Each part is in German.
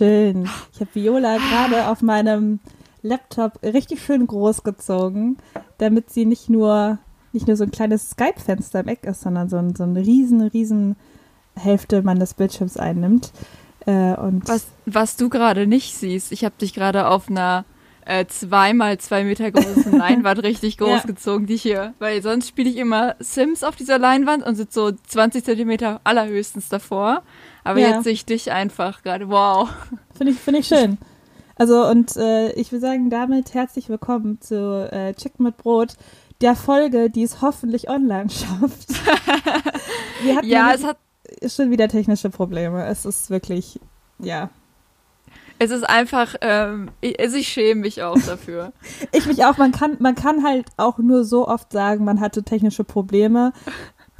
schön. Ich habe Viola gerade auf meinem Laptop richtig schön groß gezogen, damit sie nicht nur, nicht nur so ein kleines Skype-Fenster im Eck ist, sondern so ein, so ein riesen, riesen Hälfte meines Bildschirms einnimmt. Äh, und was, was du gerade nicht siehst, ich habe dich gerade auf einer äh, zweimal zwei Meter großen Leinwand richtig groß ja. gezogen, die hier. Weil sonst spiele ich immer Sims auf dieser Leinwand und sitze so 20 Zentimeter allerhöchstens davor. Aber ja. jetzt sehe ich dich einfach gerade. Wow. Finde ich, find ich schön. Also und äh, ich würde sagen, damit herzlich willkommen zu äh, Chicken mit Brot, der Folge, die es hoffentlich online schafft. ja, es hat schon wieder technische Probleme. Es ist wirklich, ja, es ist einfach, ähm, ich, also ich schäme mich auch dafür. ich mich auch. Man kann, man kann halt auch nur so oft sagen, man hatte technische Probleme,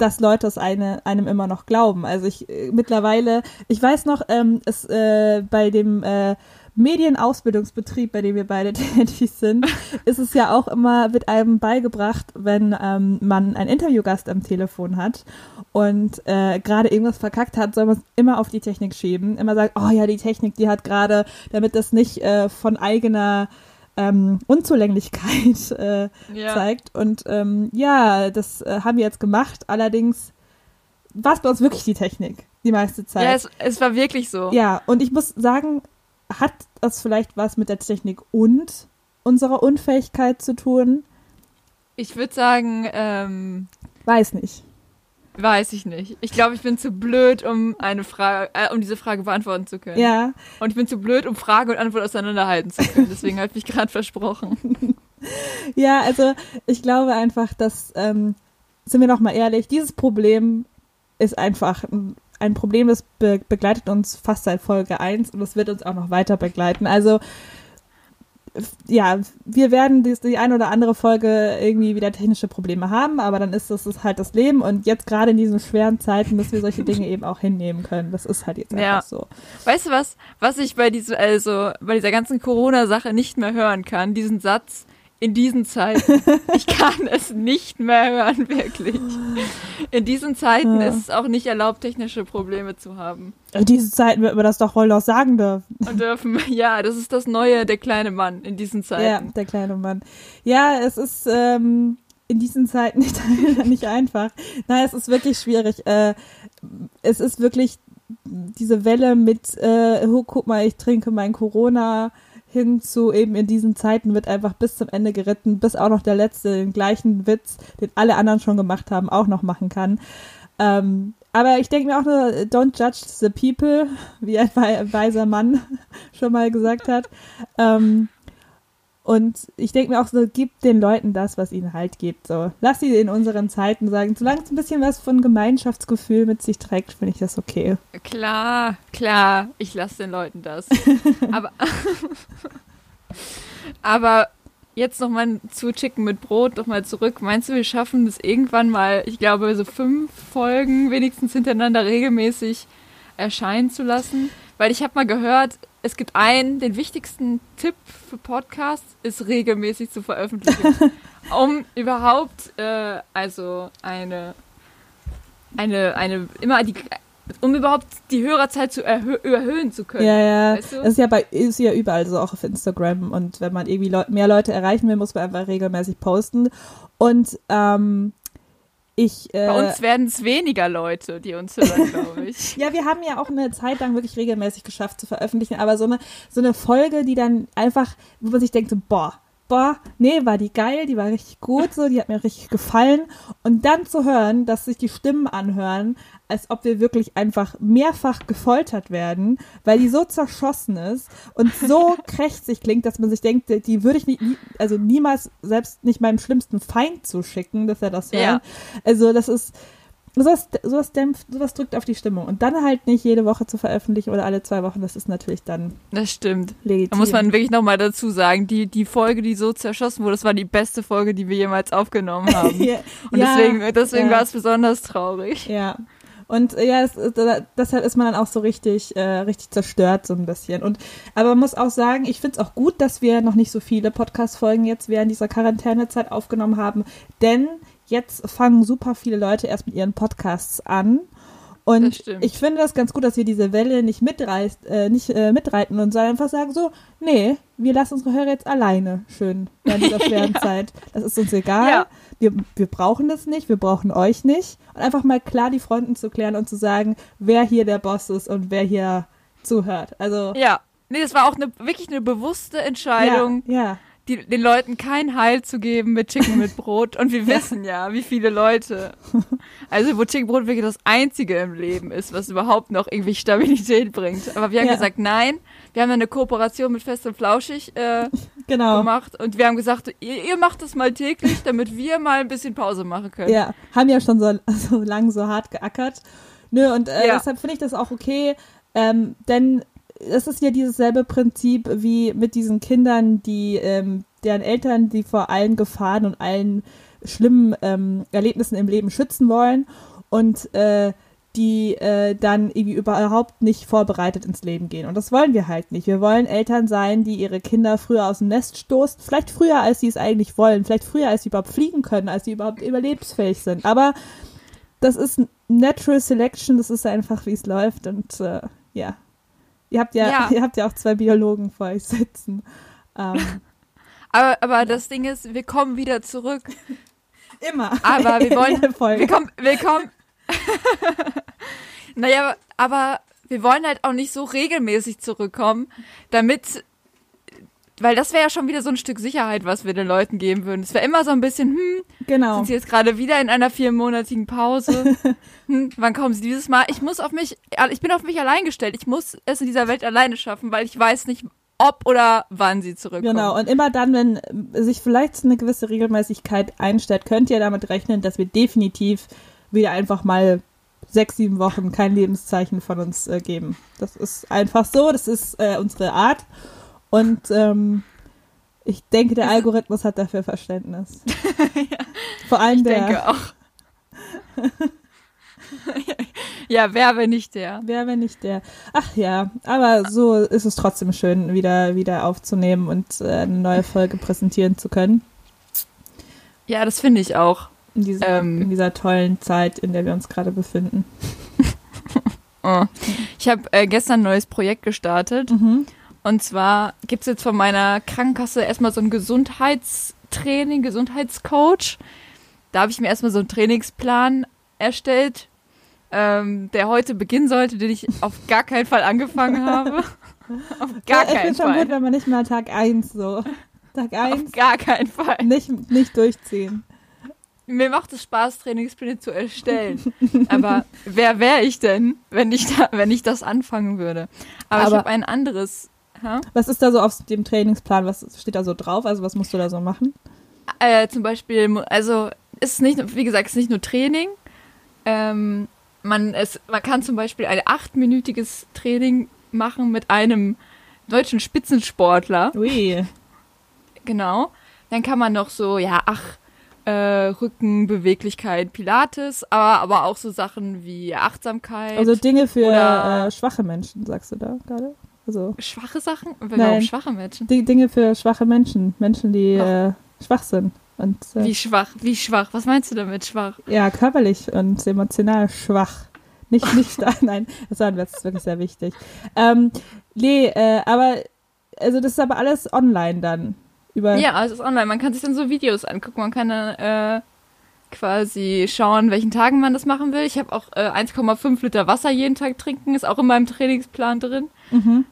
dass Leute es eine, einem immer noch glauben. Also ich äh, mittlerweile, ich weiß noch, ähm, es äh, bei dem äh, Medienausbildungsbetrieb, bei dem wir beide tätig sind, ist es ja auch immer, wird einem beigebracht, wenn ähm, man einen Interviewgast am Telefon hat und äh, gerade irgendwas verkackt hat, soll man es immer auf die Technik schieben. Immer sagen, oh ja, die Technik, die hat gerade, damit das nicht äh, von eigener ähm, Unzulänglichkeit äh, ja. zeigt. Und ähm, ja, das äh, haben wir jetzt gemacht. Allerdings war es bei uns wirklich die Technik, die meiste Zeit. Ja, es, es war wirklich so. Ja, und ich muss sagen, hat das vielleicht was mit der Technik und unserer Unfähigkeit zu tun? Ich würde sagen, ähm, weiß nicht. Weiß ich nicht. Ich glaube, ich bin zu blöd, um eine Frage, äh, um diese Frage beantworten zu können. Ja. Und ich bin zu blöd, um Frage und Antwort auseinanderhalten zu können. Deswegen habe ich mich gerade versprochen. ja, also ich glaube einfach, dass, ähm, sind wir noch mal ehrlich, dieses Problem ist einfach ein Problem, das be begleitet uns fast seit Folge 1 und es wird uns auch noch weiter begleiten. Also ja, wir werden die, die eine oder andere Folge irgendwie wieder technische Probleme haben, aber dann ist das ist halt das Leben und jetzt gerade in diesen schweren Zeiten, dass wir solche Dinge eben auch hinnehmen können. Das ist halt jetzt einfach ja. so. Weißt du was, was ich bei diesem, also bei dieser ganzen Corona-Sache nicht mehr hören kann? Diesen Satz, in diesen Zeiten. Ich kann es nicht mehr hören, wirklich. In diesen Zeiten ja. ist es auch nicht erlaubt, technische Probleme zu haben. In diesen Zeiten wird man das doch wohl noch sagen dürfen. Und dürfen, ja, das ist das Neue, der kleine Mann in diesen Zeiten. Ja, der kleine Mann. Ja, es ist ähm, in diesen Zeiten nicht, nicht einfach. Nein, es ist wirklich schwierig. Äh, es ist wirklich diese Welle mit, äh, oh, guck mal, ich trinke mein Corona hin zu eben in diesen Zeiten wird einfach bis zum Ende geritten, bis auch noch der letzte den gleichen Witz, den alle anderen schon gemacht haben, auch noch machen kann. Ähm, aber ich denke mir auch nur, don't judge the people, wie ein weiser Mann schon mal gesagt hat. Ähm, und ich denke mir auch so, gib den Leuten das, was ihnen halt gibt. So, lass sie in unseren Zeiten sagen, solange es ein bisschen was von Gemeinschaftsgefühl mit sich trägt, finde ich das okay. Klar, klar, ich lasse den Leuten das. aber, aber jetzt nochmal zu Chicken mit Brot, nochmal zurück. Meinst du, wir schaffen das irgendwann mal, ich glaube, so fünf Folgen wenigstens hintereinander regelmäßig erscheinen zu lassen? Weil ich habe mal gehört, es gibt einen, den wichtigsten Tipp für Podcasts ist regelmäßig zu veröffentlichen, um überhaupt äh, also eine eine eine immer die um überhaupt die Hörerzeit zu erhöhen zu können. Ja, ja. Weißt du? Das ist ja bei ist ja überall so auch auf Instagram und wenn man irgendwie Leu mehr Leute erreichen will, muss man einfach regelmäßig posten und ähm, ich, äh, Bei uns werden es weniger Leute, die uns hören, glaube ich. ja, wir haben ja auch eine Zeit lang wirklich regelmäßig geschafft zu veröffentlichen, aber so eine, so eine Folge, die dann einfach, wo man sich denkt, so, boah, boah, nee, war die geil, die war richtig gut, so, die hat mir richtig gefallen. Und dann zu hören, dass sich die Stimmen anhören, als ob wir wirklich einfach mehrfach gefoltert werden, weil die so zerschossen ist und so krächzig klingt, dass man sich denkt, die würde ich nicht, also niemals selbst nicht meinem schlimmsten Feind zuschicken, dass er das hört. Ja. Also das ist, sowas, sowas dämpft, sowas drückt auf die Stimmung. Und dann halt nicht jede Woche zu veröffentlichen oder alle zwei Wochen, das ist natürlich dann. Das stimmt. Legitim. Da muss man wirklich nochmal dazu sagen, die, die Folge, die so zerschossen wurde, das war die beste Folge, die wir jemals aufgenommen haben. ja, Und deswegen, deswegen ja. war es besonders traurig. Ja. Und äh, ja, es, äh, deshalb ist man dann auch so richtig, äh, richtig zerstört so ein bisschen. Und aber man muss auch sagen, ich finde es auch gut, dass wir noch nicht so viele Podcast-Folgen jetzt während dieser Quarantänezeit aufgenommen haben, denn jetzt fangen super viele Leute erst mit ihren Podcasts an. Und ich finde das ganz gut, dass wir diese Welle nicht mitreißt, äh, nicht äh, mitreiten und sondern einfach sagen so, nee, wir lassen unsere Hörer jetzt alleine schön während dieser schweren ja. Zeit. Das ist uns egal. Ja. Wir, wir brauchen das nicht, wir brauchen euch nicht. Und einfach mal klar die Fronten zu klären und zu sagen, wer hier der Boss ist und wer hier zuhört. Also. Ja. Nee, das war auch eine, wirklich eine bewusste Entscheidung. Ja. ja die, den Leuten kein Heil zu geben mit Chicken mit Brot. Und wir wissen ja, wie viele Leute. Also, wo Chicken Brot wirklich das Einzige im Leben ist, was überhaupt noch irgendwie Stabilität bringt. Aber wir haben ja. gesagt, nein. Wir haben eine Kooperation mit Fest und Flauschig äh, genau. gemacht. Und wir haben gesagt, ihr, ihr, macht das mal täglich, damit wir mal ein bisschen Pause machen können. Ja, haben ja schon so, so lang so hart geackert. Nö, und äh, ja. deshalb finde ich das auch okay. Ähm, denn es ist ja dieses selbe Prinzip wie mit diesen Kindern, die ähm, deren Eltern, die vor allen Gefahren und allen schlimmen ähm, Erlebnissen im Leben schützen wollen und äh, die äh, dann irgendwie überhaupt nicht vorbereitet ins Leben gehen. Und das wollen wir halt nicht. Wir wollen Eltern sein, die ihre Kinder früher aus dem Nest stoßen, vielleicht früher, als sie es eigentlich wollen, vielleicht früher, als sie überhaupt fliegen können, als sie überhaupt überlebensfähig sind. Aber das ist Natural Selection, das ist einfach, wie es läuft und äh, ja, Ihr habt ja, ja, ihr habt ja auch zwei Biologen vor euch sitzen. Ähm. aber, aber das Ding ist, wir kommen wieder zurück. Immer. Aber wir wollen, wir kommen, wir kommen. naja, aber wir wollen halt auch nicht so regelmäßig zurückkommen, damit weil das wäre ja schon wieder so ein Stück Sicherheit, was wir den Leuten geben würden. Es wäre immer so ein bisschen, hm, genau. sind sie jetzt gerade wieder in einer viermonatigen Pause? hm, wann kommen sie dieses Mal? Ich muss auf mich, ich bin auf mich allein gestellt. Ich muss es in dieser Welt alleine schaffen, weil ich weiß nicht, ob oder wann sie zurückkommen. Genau, und immer dann, wenn sich vielleicht eine gewisse Regelmäßigkeit einstellt, könnt ihr damit rechnen, dass wir definitiv wieder einfach mal sechs, sieben Wochen kein Lebenszeichen von uns äh, geben. Das ist einfach so, das ist äh, unsere Art. Und ähm, ich denke, der Algorithmus hat dafür Verständnis. ja, Vor allem ich der. Ich denke auch. ja, wer wenn nicht der? Wer wenn nicht der? Ach ja, aber so ist es trotzdem schön, wieder, wieder aufzunehmen und äh, eine neue Folge präsentieren zu können. Ja, das finde ich auch. In dieser, ähm, in dieser tollen Zeit, in der wir uns gerade befinden. oh. Ich habe äh, gestern ein neues Projekt gestartet. Mhm. Und zwar gibt es jetzt von meiner Krankenkasse erstmal so ein Gesundheitstraining, Gesundheitscoach. Da habe ich mir erstmal so einen Trainingsplan erstellt, ähm, der heute beginnen sollte, den ich auf gar keinen Fall angefangen habe. auf gar ja, keinen Fall. schon gut, wenn man nicht mal Tag 1 so. Tag 1. Auf gar keinen Fall. Nicht, nicht durchziehen. Mir macht es Spaß, Trainingspläne zu erstellen. Aber wer wäre ich denn, wenn ich, da, wenn ich das anfangen würde? Aber, Aber ich habe ein anderes Ha? Was ist da so auf dem Trainingsplan? Was steht da so drauf? Also was musst du da so machen? Äh, zum Beispiel, also ist nicht, wie gesagt, es ist nicht nur Training. Ähm, man, es, man kann zum Beispiel ein achtminütiges Training machen mit einem deutschen Spitzensportler. Ui. Genau. Dann kann man noch so, ja, ach, äh, Rückenbeweglichkeit, Pilates, aber, aber auch so Sachen wie Achtsamkeit. Also Dinge für äh, schwache Menschen, sagst du da gerade? Also, schwache Sachen? Warum nein, schwache Menschen? Die Dinge für schwache Menschen. Menschen, die äh, schwach sind. Und, äh, Wie schwach? Wie schwach? Was meinst du damit schwach? Ja, körperlich und emotional schwach. Nicht, nicht, nein, das war ist wirklich sehr wichtig. Ähm, nee, äh, aber, also das ist aber alles online dann. Über ja, es ist online. Man kann sich dann so Videos angucken. Man kann dann äh, quasi schauen, welchen Tagen man das machen will. Ich habe auch äh, 1,5 Liter Wasser jeden Tag trinken, ist auch in meinem Trainingsplan drin. Mhm.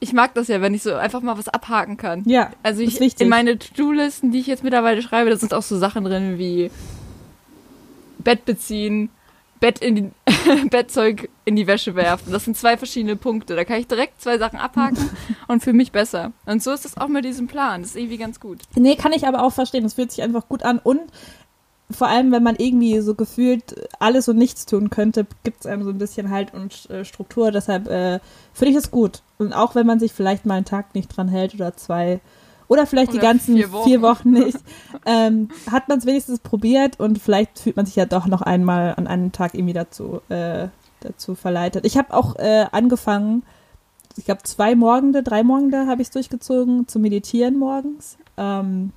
Ich mag das ja, wenn ich so einfach mal was abhaken kann. Ja. Also ich in meine To-Do-Listen, die ich jetzt mittlerweile schreibe, da sind auch so Sachen drin wie Bett beziehen, Bett in die, Bettzeug in die Wäsche werfen. Das sind zwei verschiedene Punkte. Da kann ich direkt zwei Sachen abhaken und für mich besser. Und so ist das auch mit diesem Plan. Das ist irgendwie ganz gut. Nee, kann ich aber auch verstehen. Das fühlt sich einfach gut an und vor allem, wenn man irgendwie so gefühlt alles und nichts tun könnte, gibt es einem so ein bisschen Halt und äh, Struktur. Deshalb äh, finde ich es gut. Und auch wenn man sich vielleicht mal einen Tag nicht dran hält oder zwei oder vielleicht oder die ganzen vier Wochen, vier Wochen nicht, ähm, hat man es wenigstens probiert und vielleicht fühlt man sich ja doch noch einmal an einem Tag irgendwie dazu, äh, dazu verleitet. Ich habe auch äh, angefangen, ich glaube zwei Morgende, drei Morgende habe ich es durchgezogen, zu meditieren morgens. Ähm,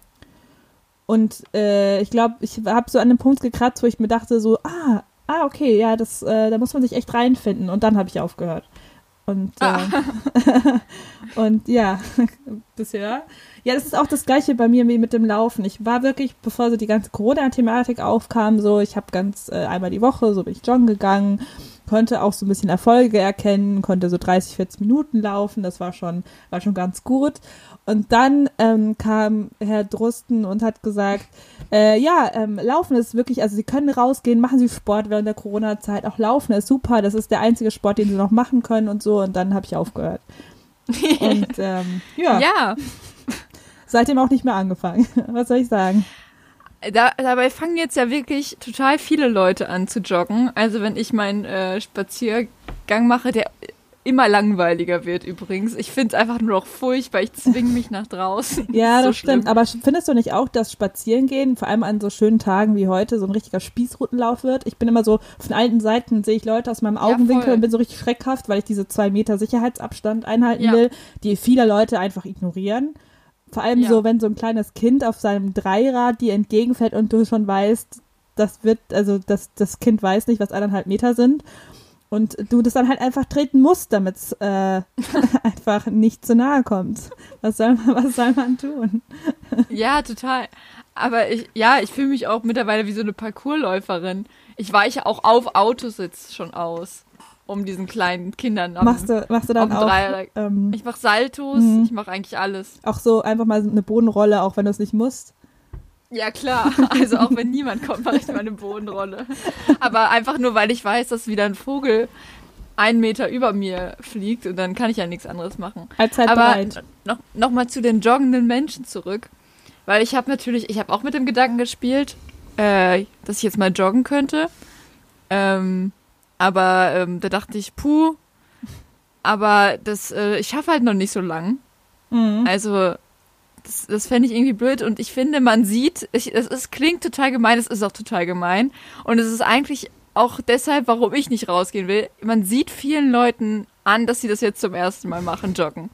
und äh, ich glaube, ich habe so an einem Punkt gekratzt, wo ich mir dachte, so, ah, ah, okay, ja, das, äh, da muss man sich echt reinfinden. Und dann habe ich aufgehört. Und, äh, ah. und ja, bisher. Ja, das ist auch das gleiche bei mir wie mit dem Laufen. Ich war wirklich, bevor so die ganze Corona-Thematik aufkam, so, ich habe ganz äh, einmal die Woche, so bin ich joggen gegangen, konnte auch so ein bisschen Erfolge erkennen, konnte so 30, 40 Minuten laufen, das war schon, war schon ganz gut. Und dann ähm, kam Herr Drusten und hat gesagt, äh, ja, ähm, Laufen ist wirklich, also Sie können rausgehen, machen Sie Sport während der Corona-Zeit, auch Laufen ist super, das ist der einzige Sport, den Sie noch machen können und so. Und dann habe ich aufgehört. und ähm, ja. Ja. Seitdem auch nicht mehr angefangen. Was soll ich sagen? Da, dabei fangen jetzt ja wirklich total viele Leute an zu joggen. Also wenn ich meinen äh, Spaziergang mache, der immer langweiliger wird übrigens. Ich finde es einfach nur noch furchtbar. Ich zwinge mich nach draußen. ja, das, so stimmt. Aber findest du nicht auch, dass Spazierengehen, vor allem an so schönen Tagen wie heute, so ein richtiger Spießrutenlauf wird? Ich bin immer so, von allen Seiten sehe ich Leute aus meinem Augenwinkel ja, und bin so richtig schreckhaft, weil ich diese zwei Meter Sicherheitsabstand einhalten ja. will, die viele Leute einfach ignorieren. Vor allem ja. so, wenn so ein kleines Kind auf seinem Dreirad dir entgegenfällt und du schon weißt, das wird, also das, das Kind weiß nicht, was eineinhalb Meter sind und du das dann halt einfach treten musst, damit es äh, einfach nicht zu nahe kommt. Was soll man, was soll man tun? ja, total. Aber ich, ja, ich fühle mich auch mittlerweile wie so eine Parkourläuferin. Ich weiche auch auf Autositz schon aus, um diesen kleinen Kindern am, machst du, machst du dann auch, ähm, Ich mache Saltos, mhm. ich mache eigentlich alles. Auch so einfach mal eine Bodenrolle, auch wenn du es nicht musst. Ja, klar. Also auch wenn niemand kommt, mache ich mal eine Bodenrolle. Aber einfach nur, weil ich weiß, dass wieder ein Vogel einen Meter über mir fliegt und dann kann ich ja nichts anderes machen. Allzeit Aber bereit. noch, noch mal zu den joggenden Menschen zurück. Weil ich habe natürlich, ich habe auch mit dem Gedanken gespielt, äh, dass ich jetzt mal joggen könnte. Ähm, aber ähm, da dachte ich, puh, aber das, äh, ich schaffe halt noch nicht so lang. Mhm. Also das, das fände ich irgendwie blöd und ich finde, man sieht, ich, es, es klingt total gemein, es ist auch total gemein und es ist eigentlich auch deshalb, warum ich nicht rausgehen will. Man sieht vielen Leuten an, dass sie das jetzt zum ersten Mal machen, joggen.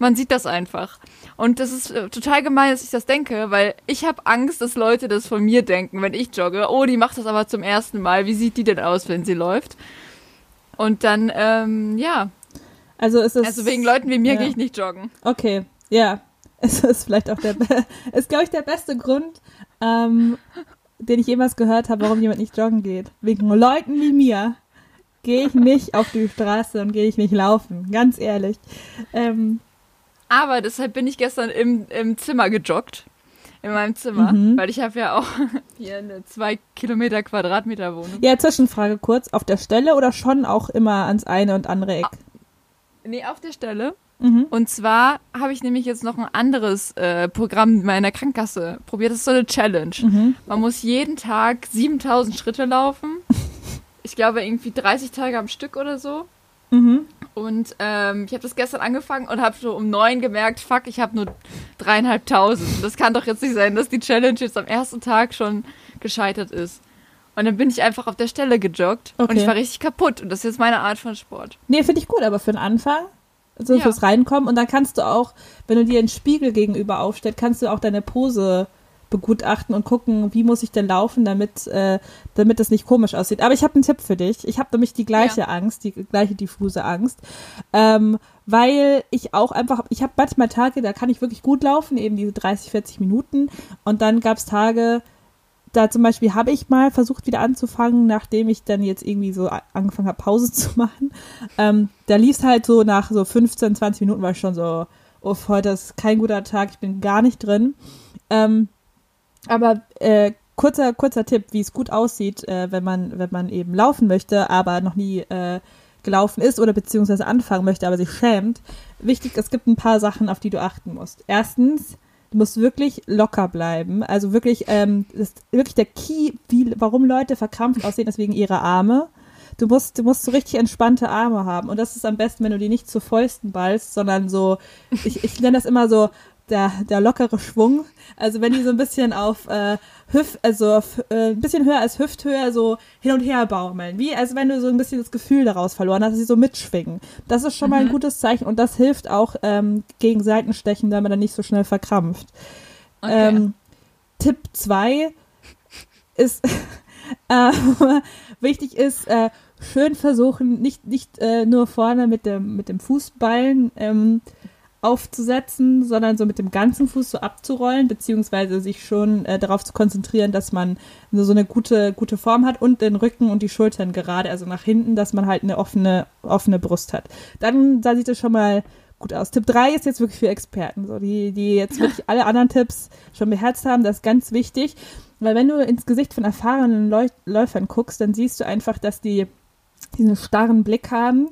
Man sieht das einfach. Und das ist äh, total gemein, dass ich das denke, weil ich habe Angst, dass Leute das von mir denken, wenn ich jogge. Oh, die macht das aber zum ersten Mal. Wie sieht die denn aus, wenn sie läuft? Und dann, ähm, ja. Also ist es. Also wegen Leuten wie mir ja. gehe ich nicht joggen. Okay, ja. Es ist vielleicht auch der, ist glaube ich der beste Grund, ähm, den ich jemals gehört habe, warum jemand nicht joggen geht. Wegen Leuten wie mir gehe ich nicht auf die Straße und gehe ich nicht laufen, ganz ehrlich. Ähm, aber deshalb bin ich gestern im, im Zimmer gejoggt. In meinem Zimmer, mhm. weil ich habe ja auch hier eine zwei Kilometer Quadratmeter Wohnung. Ja, Zwischenfrage kurz. Auf der Stelle oder schon auch immer ans eine und andere Eck? Nee, auf der Stelle. Mhm. Und zwar habe ich nämlich jetzt noch ein anderes äh, Programm meiner Krankenkasse probiert. Das ist so eine Challenge. Mhm. Man muss jeden Tag 7000 Schritte laufen. Ich glaube irgendwie 30 Tage am Stück oder so. Mhm. Und ähm, ich habe das gestern angefangen und habe so um neun gemerkt, fuck, ich habe nur dreieinhalbtausend. Das kann doch jetzt nicht sein, dass die Challenge jetzt am ersten Tag schon gescheitert ist. Und dann bin ich einfach auf der Stelle gejoggt okay. und ich war richtig kaputt. Und das ist jetzt meine Art von Sport. Nee, finde ich gut, aber für den Anfang so ja. fürs Reinkommen. Und dann kannst du auch, wenn du dir einen Spiegel gegenüber aufstellst, kannst du auch deine Pose begutachten und gucken, wie muss ich denn laufen, damit, äh, damit das nicht komisch aussieht. Aber ich habe einen Tipp für dich. Ich habe nämlich die gleiche ja. Angst, die gleiche diffuse Angst, ähm, weil ich auch einfach, ich habe manchmal Tage, da kann ich wirklich gut laufen, eben diese 30, 40 Minuten. Und dann gab es Tage, da zum Beispiel habe ich mal versucht wieder anzufangen, nachdem ich dann jetzt irgendwie so angefangen habe, Pause zu machen. Ähm, da lief es halt so nach so 15, 20 Minuten war ich schon so, oh, heute ist kein guter Tag, ich bin gar nicht drin. Ähm, aber äh, kurzer, kurzer Tipp, wie es gut aussieht, äh, wenn man, wenn man eben laufen möchte, aber noch nie äh, gelaufen ist oder beziehungsweise anfangen möchte, aber sich schämt. Wichtig, es gibt ein paar Sachen, auf die du achten musst. Erstens, Du musst wirklich locker bleiben. Also wirklich, ähm, das ist wirklich der Key, wie, warum Leute verkrampft aussehen, ist wegen ihrer Arme. Du musst, du musst so richtig entspannte Arme haben. Und das ist am besten, wenn du die nicht zu Fäusten ballst, sondern so, ich, ich nenne das immer so der, der lockere Schwung. Also wenn die so ein bisschen auf äh, Hüft, also auf, äh, ein bisschen höher als Hüfthöhe so hin und her baumeln. Wie, also wenn du so ein bisschen das Gefühl daraus verloren hast, dass sie so mitschwingen. Das ist schon mhm. mal ein mhm. gutes Zeichen und das hilft auch ähm, gegen Seitenstechen, damit er nicht so schnell verkrampft. Okay. Ähm, Tipp 2 ist, Äh, wichtig ist, äh, schön versuchen, nicht, nicht äh, nur vorne mit dem, mit dem Fußballen ähm, aufzusetzen, sondern so mit dem ganzen Fuß so abzurollen, beziehungsweise sich schon äh, darauf zu konzentrieren, dass man so, so eine gute, gute Form hat und den Rücken und die Schultern gerade, also nach hinten, dass man halt eine offene, offene Brust hat. Dann, da sieht es schon mal gut aus. Tipp 3 ist jetzt wirklich für Experten, so die, die jetzt wirklich alle anderen Tipps schon beherzt haben, das ist ganz wichtig, weil wenn du ins Gesicht von erfahrenen Läu Läufern guckst, dann siehst du einfach, dass die diesen starren Blick haben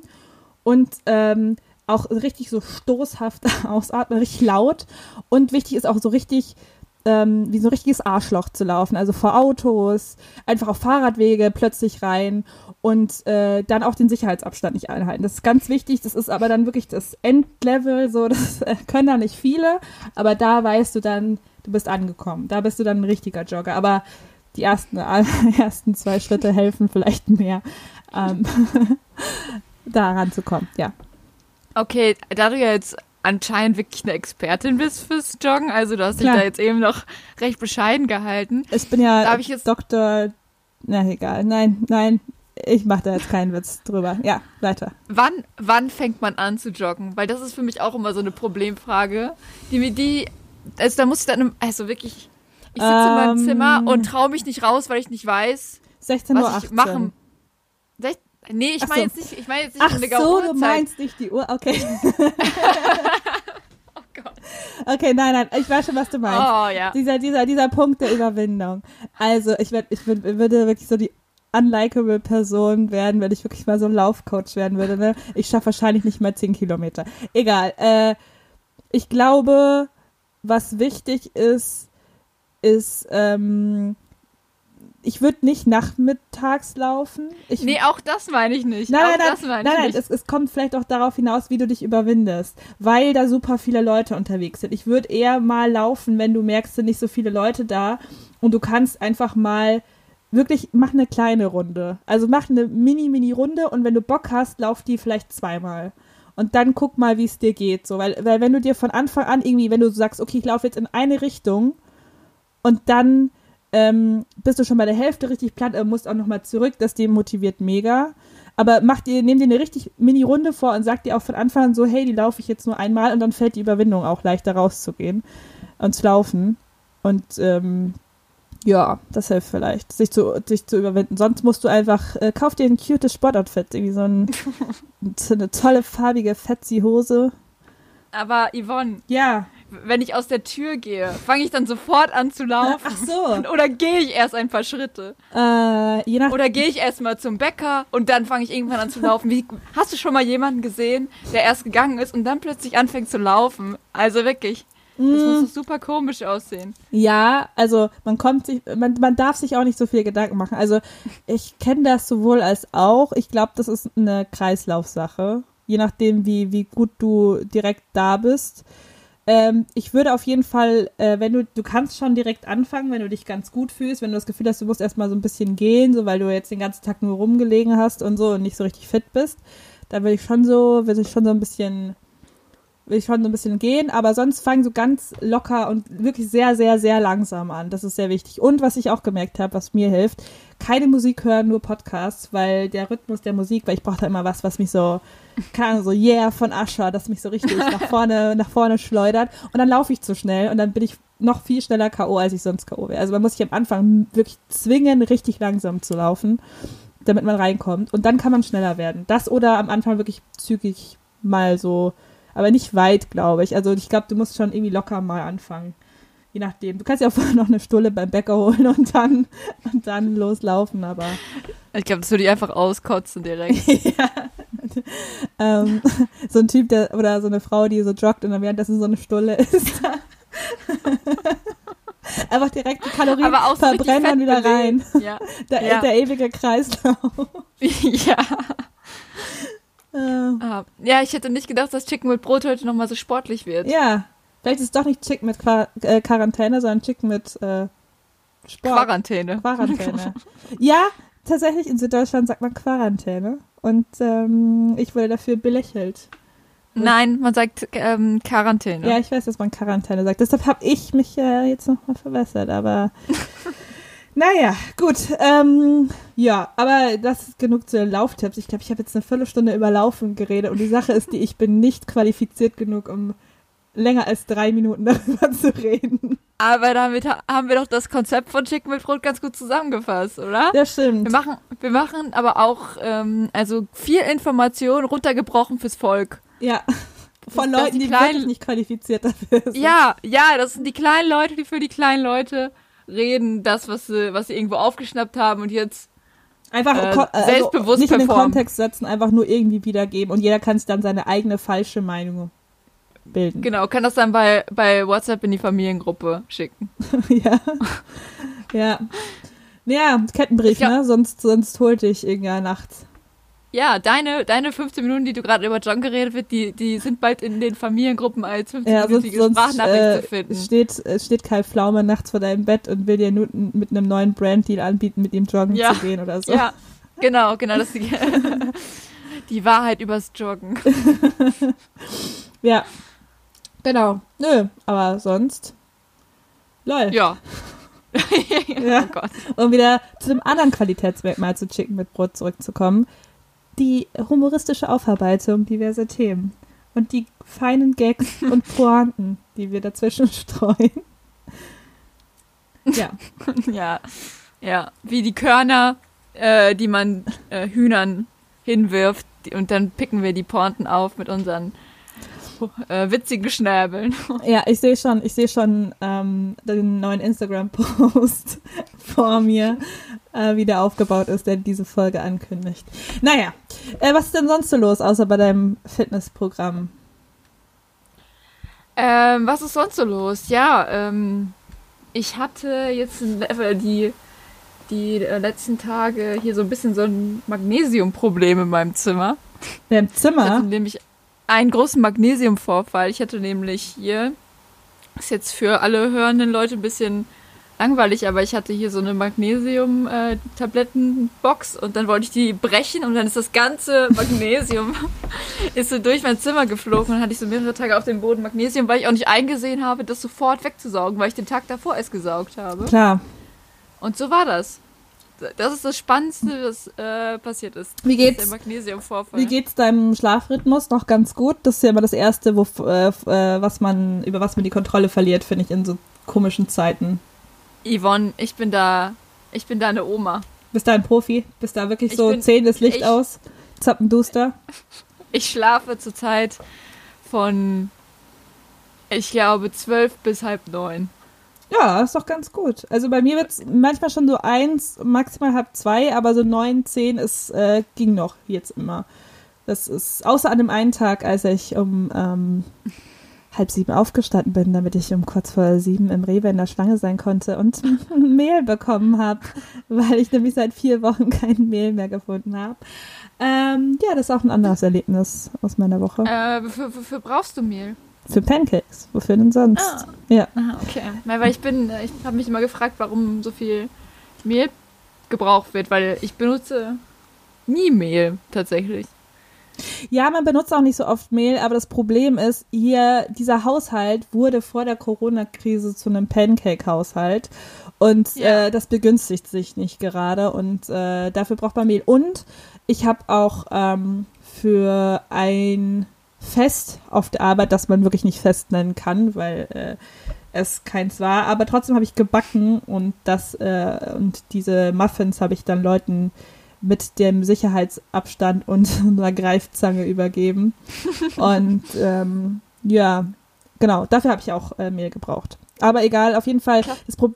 und ähm, auch richtig so stoßhaft ausatmen, richtig laut. Und wichtig ist auch so richtig ähm, wie so ein richtiges Arschloch zu laufen. Also vor Autos, einfach auf Fahrradwege plötzlich rein und äh, dann auch den Sicherheitsabstand nicht einhalten. Das ist ganz wichtig. Das ist aber dann wirklich das Endlevel. So, das äh, können da nicht viele, aber da weißt du dann, du bist angekommen. Da bist du dann ein richtiger Jogger. Aber die ersten, ersten zwei Schritte helfen vielleicht mehr, ähm, da ranzukommen. Ja. Okay, da du ja jetzt anscheinend wirklich eine Expertin bist fürs Joggen, also du hast dich da jetzt eben noch recht bescheiden gehalten. Ich bin ja ich jetzt Doktor, na egal, nein, nein, ich mache da jetzt keinen Witz drüber. Ja, weiter. Wann, wann fängt man an zu joggen? Weil das ist für mich auch immer so eine Problemfrage, die mir die, also da muss ich dann, also wirklich, ich sitze ähm, in meinem ähm. Zimmer und traue mich nicht raus, weil ich nicht weiß, 16 was ich machen. Nee, ich meine so. jetzt nicht, ich meine jetzt nicht Ach eine so, Uhrzeit. du meinst nicht die Uhr, okay. oh Gott. Okay, nein, nein, ich weiß schon, was du meinst. Oh, ja. Dieser, dieser, dieser Punkt der Überwindung. Also, ich, werd, ich würd, würde wirklich so die unlikable Person werden, wenn ich wirklich mal so ein Laufcoach werden würde. Ne? Ich schaffe wahrscheinlich nicht mal 10 Kilometer. Egal. Äh, ich glaube, was wichtig ist, ist, ähm, ich würde nicht nachmittags laufen. Ich, nee, auch das meine ich nicht. Nein, auch nein, nein, nein, nein es, es, kommt vielleicht auch darauf hinaus, wie du dich überwindest, weil da super viele Leute unterwegs sind. Ich würde eher mal laufen, wenn du merkst, sind nicht so viele Leute da und du kannst einfach mal wirklich, mach eine kleine Runde. Also mach eine mini-mini-Runde und wenn du Bock hast, lauf die vielleicht zweimal. Und dann guck mal, wie es dir geht. So, weil, weil wenn du dir von Anfang an irgendwie, wenn du sagst, okay, ich laufe jetzt in eine Richtung und dann ähm, bist du schon bei der Hälfte richtig platt, aber musst auch nochmal zurück, das demotiviert mega. Aber mach dir, nimm dir eine richtig Mini-Runde vor und sag dir auch von Anfang an so, hey, die laufe ich jetzt nur einmal und dann fällt die Überwindung auch leichter rauszugehen und zu laufen. Und ähm, ja, das hilft vielleicht, sich zu, sich zu überwinden. Sonst musst du einfach, äh, kauf dir ein cutes Sportoutfit, irgendwie so, ein, so eine tolle farbige Fetzi-Hose. Aber Yvonne. Ja wenn ich aus der Tür gehe, fange ich dann sofort an zu laufen? Ach so. Oder gehe ich erst ein paar Schritte? Äh, je nach Oder gehe ich erst mal zum Bäcker und dann fange ich irgendwann an zu laufen? Wie, hast du schon mal jemanden gesehen, der erst gegangen ist und dann plötzlich anfängt zu laufen? Also wirklich. Das mm. muss doch super komisch aussehen. Ja, also man kommt sich, man, man darf sich auch nicht so viel Gedanken machen. Also ich kenne das sowohl als auch. Ich glaube, das ist eine Kreislaufsache. Je nachdem, wie, wie gut du direkt da bist. Ähm, ich würde auf jeden Fall, äh, wenn du, du kannst schon direkt anfangen, wenn du dich ganz gut fühlst, wenn du das Gefühl hast, du musst erstmal so ein bisschen gehen, so weil du jetzt den ganzen Tag nur rumgelegen hast und so und nicht so richtig fit bist. Da will ich schon so, will ich schon so ein bisschen will ich schon so ein bisschen gehen, aber sonst fangen so ganz locker und wirklich sehr, sehr, sehr langsam an. Das ist sehr wichtig. Und was ich auch gemerkt habe, was mir hilft, keine Musik hören, nur Podcasts, weil der Rhythmus der Musik, weil ich brauche da immer was, was mich so, keine Ahnung, so yeah von Ascher, das mich so richtig nach vorne, nach vorne schleudert. Und dann laufe ich zu schnell und dann bin ich noch viel schneller K.O., als ich sonst K.O. wäre. Also man muss sich am Anfang wirklich zwingen, richtig langsam zu laufen, damit man reinkommt. Und dann kann man schneller werden. Das oder am Anfang wirklich zügig mal so aber nicht weit, glaube ich. Also ich glaube, du musst schon irgendwie locker mal anfangen. Je nachdem. Du kannst ja auch vorher noch eine Stulle beim Bäcker holen und dann, und dann loslaufen, aber. Ich glaube, das würde ich einfach auskotzen direkt. ja. ähm, so ein Typ, der, oder so eine Frau, die so joggt und dann währenddessen so eine Stulle ist. einfach direkt die Kalorien verbrennen und wieder rein. Ja. Der, ja. der ewige Kreislauf. ja. Ah, ja, ich hätte nicht gedacht, dass Chicken mit Brot heute nochmal so sportlich wird. Ja, vielleicht ist es doch nicht Chicken mit Qua äh, Quarantäne, sondern Chicken mit äh, Sport. Quarantäne. Quarantäne. ja, tatsächlich in Süddeutschland sagt man Quarantäne und ähm, ich wurde dafür belächelt. Nein, man sagt ähm, Quarantäne. Ja, ich weiß, dass man Quarantäne sagt. Deshalb habe ich mich äh, jetzt nochmal verbessert, aber Naja, gut. Ähm, ja, aber das ist genug zu den Lauftipps. Ich glaube, ich habe jetzt eine Viertelstunde über Laufen geredet und die Sache ist die, ich bin nicht qualifiziert genug, um länger als drei Minuten darüber zu reden. Aber damit haben wir doch das Konzept von Chicken mit Brot ganz gut zusammengefasst, oder? Das stimmt. Wir machen, wir machen aber auch ähm, also viel Information runtergebrochen fürs Volk. Ja. Von Leuten, die, die wirklich nicht qualifiziert dafür sind. Ja, ja, das sind die kleinen Leute, die für die kleinen Leute reden, das, was sie, was sie irgendwo aufgeschnappt haben und jetzt einfach äh, also selbstbewusst nicht performen. in den Kontext setzen, einfach nur irgendwie wiedergeben und jeder kann sich dann seine eigene falsche Meinung bilden. Genau, kann das dann bei, bei WhatsApp in die Familiengruppe schicken. ja. ja. Ja, Kettenbrief, ja. ne? Sonst, sonst holt dich irgendwann nachts. Ja, deine, deine 15 Minuten, die du gerade über John geredet wird, die, die sind bald in den Familiengruppen als 15-minütige ja, Sprachnachricht äh, zu finden. Steht, steht Kai Pflaume nachts vor deinem Bett und will dir nur mit einem neuen Branddeal anbieten, mit ihm joggen ja. zu gehen oder so. Ja, genau, genau. Das die, die Wahrheit übers Joggen. ja, genau. Nö, aber sonst. Lol. Ja. ja. Oh Gott. Um wieder zu dem anderen Qualitätsmerkmal zu Chicken mit Brot zurückzukommen die humoristische Aufarbeitung diverser Themen und die feinen Gags und Pointen, die wir dazwischen streuen. Ja. ja. Ja. Wie die Körner, äh, die man äh, Hühnern hinwirft und dann picken wir die Pointen auf mit unseren äh, witzigen Schnäbeln. Ja, ich sehe schon, ich sehe schon ähm, den neuen Instagram-Post vor mir, äh, wie der aufgebaut ist, der diese Folge ankündigt. Naja, äh, was ist denn sonst so los, außer bei deinem Fitnessprogramm? Ähm, was ist sonst so los? Ja, ähm, ich hatte jetzt äh, die, die äh, letzten Tage hier so ein bisschen so ein Magnesiumproblem in meinem Zimmer. Ja, Im Zimmer? Ich hatte nämlich einen großen Magnesiumvorfall. Ich hatte nämlich hier, ist jetzt für alle hörenden Leute ein bisschen langweilig, aber ich hatte hier so eine Magnesium-Tablettenbox und dann wollte ich die brechen und dann ist das ganze Magnesium ist so durch mein Zimmer geflogen und dann hatte ich so mehrere Tage auf dem Boden Magnesium, weil ich auch nicht eingesehen habe, das sofort wegzusaugen, weil ich den Tag davor es gesaugt habe. Klar. Und so war das. Das ist das Spannendste, was äh, passiert ist. Wie geht's? Wie geht's deinem Schlafrhythmus? Noch ganz gut. Das ist ja immer das Erste, wo, äh, äh, was man, über was man die Kontrolle verliert, finde ich, in so komischen Zeiten. Yvonne, ich bin da, ich bin da eine Oma. Bist da ein Profi? Bist da wirklich so bin, zehn das Licht ich, aus, zappenduster? Ich schlafe zurzeit von, ich glaube, zwölf bis halb neun. Ja, ist doch ganz gut. Also bei mir wird es manchmal schon so eins, maximal halb zwei, aber so neun, zehn ist, äh, ging noch jetzt immer. Das ist, außer an dem einen Tag, als ich um ähm, halb sieben aufgestanden bin, damit ich um kurz vor sieben im Rewe in der Schlange sein konnte und Mehl bekommen habe, weil ich nämlich seit vier Wochen kein Mehl mehr gefunden habe. Ähm, ja, das ist auch ein anderes Erlebnis aus meiner Woche. Äh, wofür, wofür brauchst du Mehl? Für Pancakes. Wofür denn sonst? Ah. Ja. Aha, okay. weil ich bin, ich habe mich immer gefragt, warum so viel Mehl gebraucht wird, weil ich benutze nie Mehl tatsächlich. Ja, man benutzt auch nicht so oft Mehl, aber das Problem ist, hier, dieser Haushalt wurde vor der Corona-Krise zu einem Pancake-Haushalt. Und ja. äh, das begünstigt sich nicht gerade. Und äh, dafür braucht man Mehl. Und ich habe auch ähm, für ein Fest auf der Arbeit, das man wirklich nicht fest nennen kann, weil äh, es keins war. Aber trotzdem habe ich gebacken und das äh, und diese Muffins habe ich dann Leuten mit dem Sicherheitsabstand und einer Greifzange übergeben. Und ähm, ja, genau, dafür habe ich auch äh, Mehl gebraucht. Aber egal, auf jeden Fall. Das Pro hm?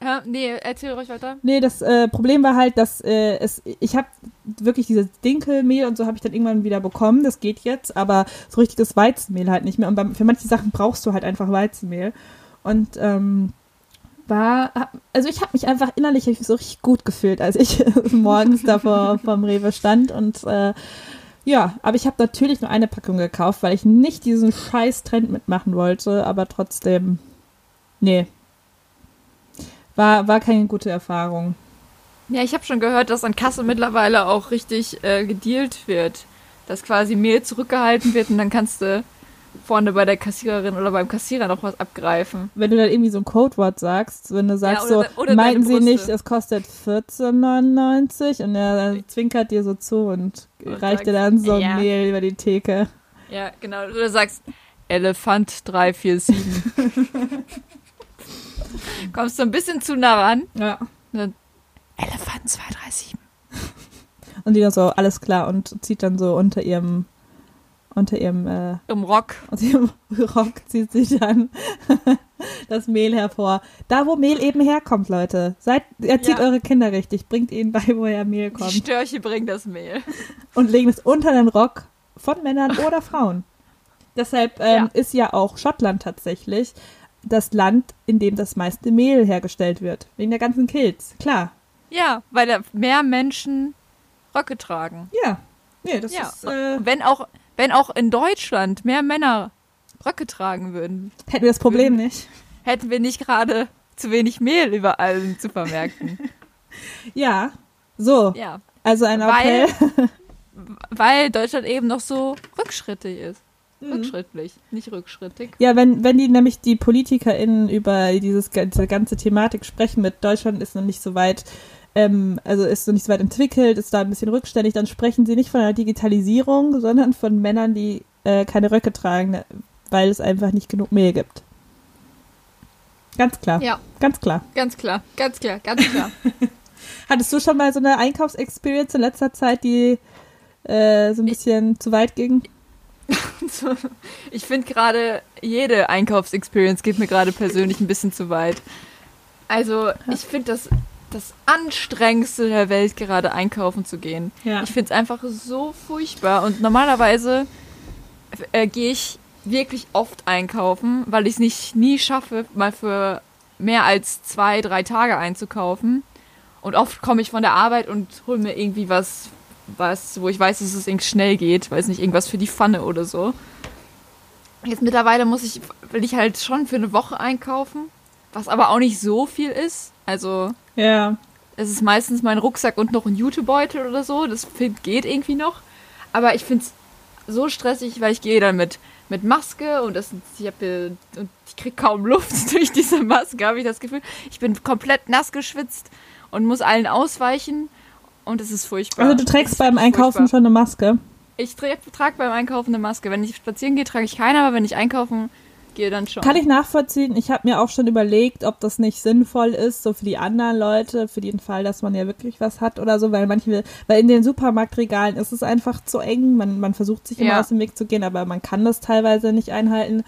Ja, nee, erzähl ruhig weiter. Nee, das äh, Problem war halt, dass äh, es, ich habe wirklich dieses Dinkelmehl und so habe ich dann irgendwann wieder bekommen. Das geht jetzt, aber so richtiges Weizenmehl halt nicht mehr. Und bei, für manche Sachen brauchst du halt einfach Weizenmehl. Und ähm, war, also ich habe mich einfach innerlich so richtig gut gefühlt, als ich morgens da vor, vom Rewe stand und äh, ja, aber ich habe natürlich nur eine Packung gekauft, weil ich nicht diesen scheiß Trend mitmachen wollte, aber trotzdem, nee, war, war keine gute Erfahrung. Ja, ich habe schon gehört, dass an Kasse mittlerweile auch richtig äh, gedealt wird, dass quasi Mehl zurückgehalten wird und dann kannst du vorne bei der Kassiererin oder beim Kassierer noch was abgreifen. Wenn du dann irgendwie so ein Codewort sagst, wenn du sagst oder- so, oder meinten sie nicht, es kostet 14,99 und er zwinkert dir so zu und, Und reicht dir dann so ja. Mehl über die Theke. Ja, genau. Oder sagst Elefant 347. Kommst du ein bisschen zu nah ran. Ja. Elefant 237. Und die dann so, alles klar, und zieht dann so unter ihrem, unter ihrem, äh, Im Rock. aus ihrem Rock zieht sich dann das Mehl hervor. Da, wo Mehl eben herkommt, Leute. Seid, erzieht Ja. eure Kinder richtig, bringt ihnen bei, woher Mehl Die kommt. Störche bringen das Mehl. Und legen es unter den Rock von Männern oder Frauen. Deshalb ähm, Ja. ist ja auch Schottland tatsächlich das Land, in dem das meiste Mehl hergestellt wird. Wegen der ganzen Kills. Klar. Ja, weil da mehr Menschen Röcke tragen. Ja. Nee, das ja. ist, äh, wenn, auch, wenn auch in Deutschland mehr Männer Röcke tragen würden, hätten wir das Problem nicht. hätten wir nicht gerade zu wenig Mehl überall in Supermärkten. Ja. So. ja. Also ein Weil- Appell. Weil Deutschland eben noch so rückschrittig ist. Mhm. Rückschrittlich, nicht rückschrittig. Ja, wenn, wenn die nämlich die PolitikerInnen über dieses, diese ganze Thematik sprechen mit Deutschland ist noch nicht so weit, ähm, also ist noch nicht so weit entwickelt, ist da ein bisschen rückständig, dann sprechen sie nicht von einer Digitalisierung, sondern von Männern, die äh, keine Röcke tragen, weil es einfach nicht genug Mehl gibt. Ganz klar, Ja, ganz klar. ganz klar, ganz klar, ganz klar. Hattest du schon mal so eine Einkaufsexperience in letzter Zeit, die äh, so ein bisschen zu weit ging? Ich finde gerade, jede Einkaufsexperience geht mir gerade persönlich ein bisschen zu weit. Also, ich finde das das anstrengendste der Welt, gerade einkaufen zu gehen. Ja. Ich finde es einfach so furchtbar. Und normalerweise äh, gehe ich wirklich oft einkaufen, weil ich es nicht nie schaffe, mal für mehr als zwei, drei Tage einzukaufen. Und oft komme ich von der Arbeit und hole mir irgendwie was, was, wo ich weiß, dass es irgendwie schnell geht, weiß nicht, irgendwas für die Pfanne oder so. Jetzt mittlerweile muss ich, will ich halt schon für eine Woche einkaufen, was aber auch nicht so viel ist. Also Ja. es ist meistens mein Rucksack und noch ein Jutebeutel oder so. Das geht irgendwie noch. Aber ich finde es so stressig, weil ich gehe dann mit, mit Maske und das, ich, hab, und ich kriege kaum Luft durch diese Maske, habe ich das Gefühl. Ich bin komplett nass geschwitzt und muss allen ausweichen und es ist furchtbar. Also du trägst beim Einkaufen furchtbar. schon eine Maske. Ich trage trag beim Einkaufen eine Maske. Wenn ich spazieren gehe, trage ich keine, aber wenn ich einkaufen gehe, dann schon. Kann ich nachvollziehen. Ich habe mir auch schon überlegt, ob das nicht sinnvoll ist, so für die anderen Leute, für den Fall, dass man ja wirklich was hat oder so, weil manche, weil in den Supermarktregalen ist es einfach zu eng. Man, man versucht sich immer Ja. aus dem Weg zu gehen, aber man kann das teilweise nicht einhalten.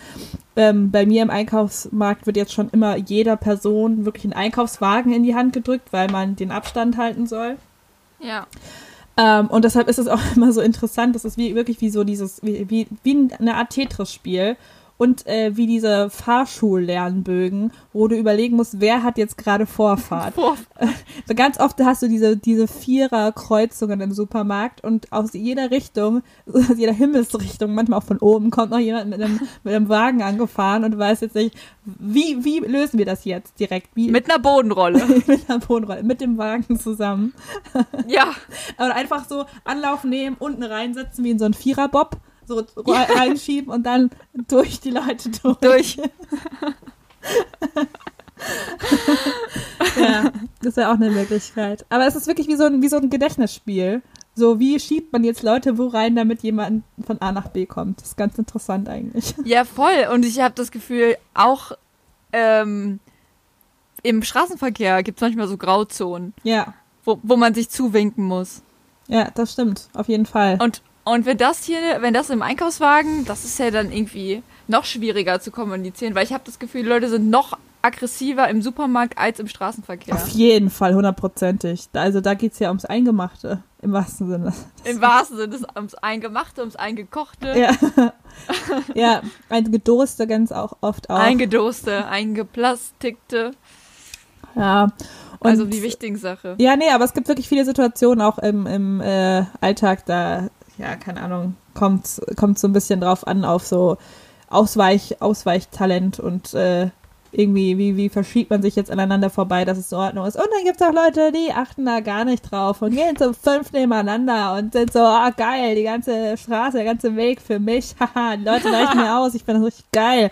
Ähm, bei mir im Einkaufsmarkt wird jetzt schon immer jeder Person wirklich ein Einkaufswagen in die Hand gedrückt, weil man den Abstand halten soll. Ja. Ähm, und deshalb ist es auch immer so interessant. Das ist wie, wirklich wie so dieses, wie, wie, wie eine Art Tetris-Spiel. Und äh, wie diese Fahrschullernbögen, wo du überlegen musst, wer hat jetzt gerade Vorfahrt. So Ganz oft hast du diese, diese Vierer-Kreuzungen im Supermarkt und aus jeder Richtung, aus jeder Himmelsrichtung, manchmal auch von oben, kommt noch jemand mit einem, mit einem Wagen angefahren und du weißt jetzt nicht, wie, wie lösen wir das jetzt direkt? Wie, mit einer Bodenrolle. mit einer Bodenrolle, mit dem Wagen zusammen. ja. Oder einfach so Anlauf nehmen, unten reinsetzen wie in so einen Viererbob, so re- reinschieben und dann durch die Leute durch. Durch. Ja, das ist ja auch eine Möglichkeit. Aber es ist wirklich wie so ein, wie so ein Gedächtnisspiel. So, wie schiebt man jetzt Leute wo rein, damit jemand von A nach B kommt? Das ist ganz interessant eigentlich. Ja, voll. Und ich habe das Gefühl, auch ähm, im Straßenverkehr gibt es manchmal so Grauzonen, Ja, wo, wo man sich zuwinken muss. ja, das stimmt. Auf jeden Fall. Und, und wenn das hier, wenn das im Einkaufswagen, das ist ja dann irgendwie noch schwieriger zu kommunizieren, weil ich habe das Gefühl, die Leute sind noch aggressiver im Supermarkt als im Straßenverkehr. Auf jeden Fall, hundertprozentig. Also da geht's ja ums Eingemachte, im wahrsten Sinne. Im wahrsten Sinne ums Eingemachte, ums Eingekochte, Ja, ja ein Gedurste ganz auch oft auch. Eingedoste, eingeplastikte, ja. Und also die wichtigen Sachen. Ja, nee, aber es gibt wirklich viele Situationen auch im, im äh, Alltag, da, ja, keine Ahnung, kommt kommt so ein bisschen drauf an, auf so Ausweich, Ausweichtalent und äh, irgendwie, wie, wie verschiebt man sich jetzt aneinander vorbei, dass es in Ordnung ist. Und dann gibt es auch Leute, die achten da gar nicht drauf und gehen so fünf nebeneinander und sind so, ah, geil, die ganze Straße, der ganze Weg für mich, haha, die Leute leuchten mir aus, ich finde das richtig geil.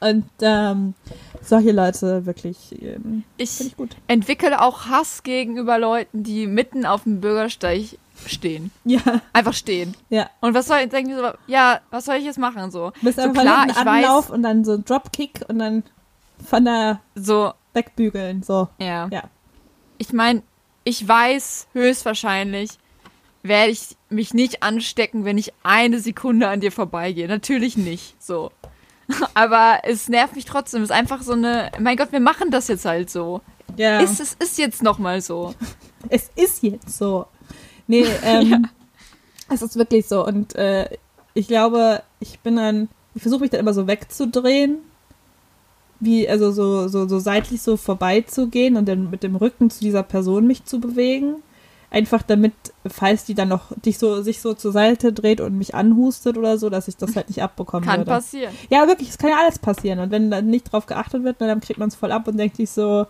Und ähm, solche Leute wirklich ähm, Ich, ich gut. entwickle auch Hass gegenüber Leuten, die mitten auf dem Bürgersteig stehen. Ja, Einfach stehen. ja. Und was soll ich denken so, ja, was soll ich jetzt machen so? Bist so klar, ich weiß, Anlauf und dann so ein Dropkick und dann von da so wegbügeln, so. ja. Ja. Ich meine, ich weiß höchstwahrscheinlich werde ich mich nicht anstecken, wenn ich eine Sekunde an dir vorbeigehe. Natürlich nicht, so. Aber es nervt mich trotzdem. Es ist einfach so eine, mein Gott, wir machen das jetzt halt so. Ja. Ist, es ist jetzt nochmal so. es ist jetzt so. Nee, ähm, es ist wirklich so. Und äh, ich glaube, ich bin dann, ich versuche mich dann immer so wegzudrehen, wie, also so, so, so seitlich so vorbeizugehen und dann mit dem Rücken zu dieser Person mich zu bewegen. Einfach damit, falls die dann noch dich so, sich so zur Seite dreht und mich anhustet oder so, dass ich das halt nicht abbekommen Kann würde. passieren. Ja, wirklich, es kann ja alles passieren. Und wenn dann nicht drauf geachtet wird, dann kriegt man es voll ab und denkt sich so,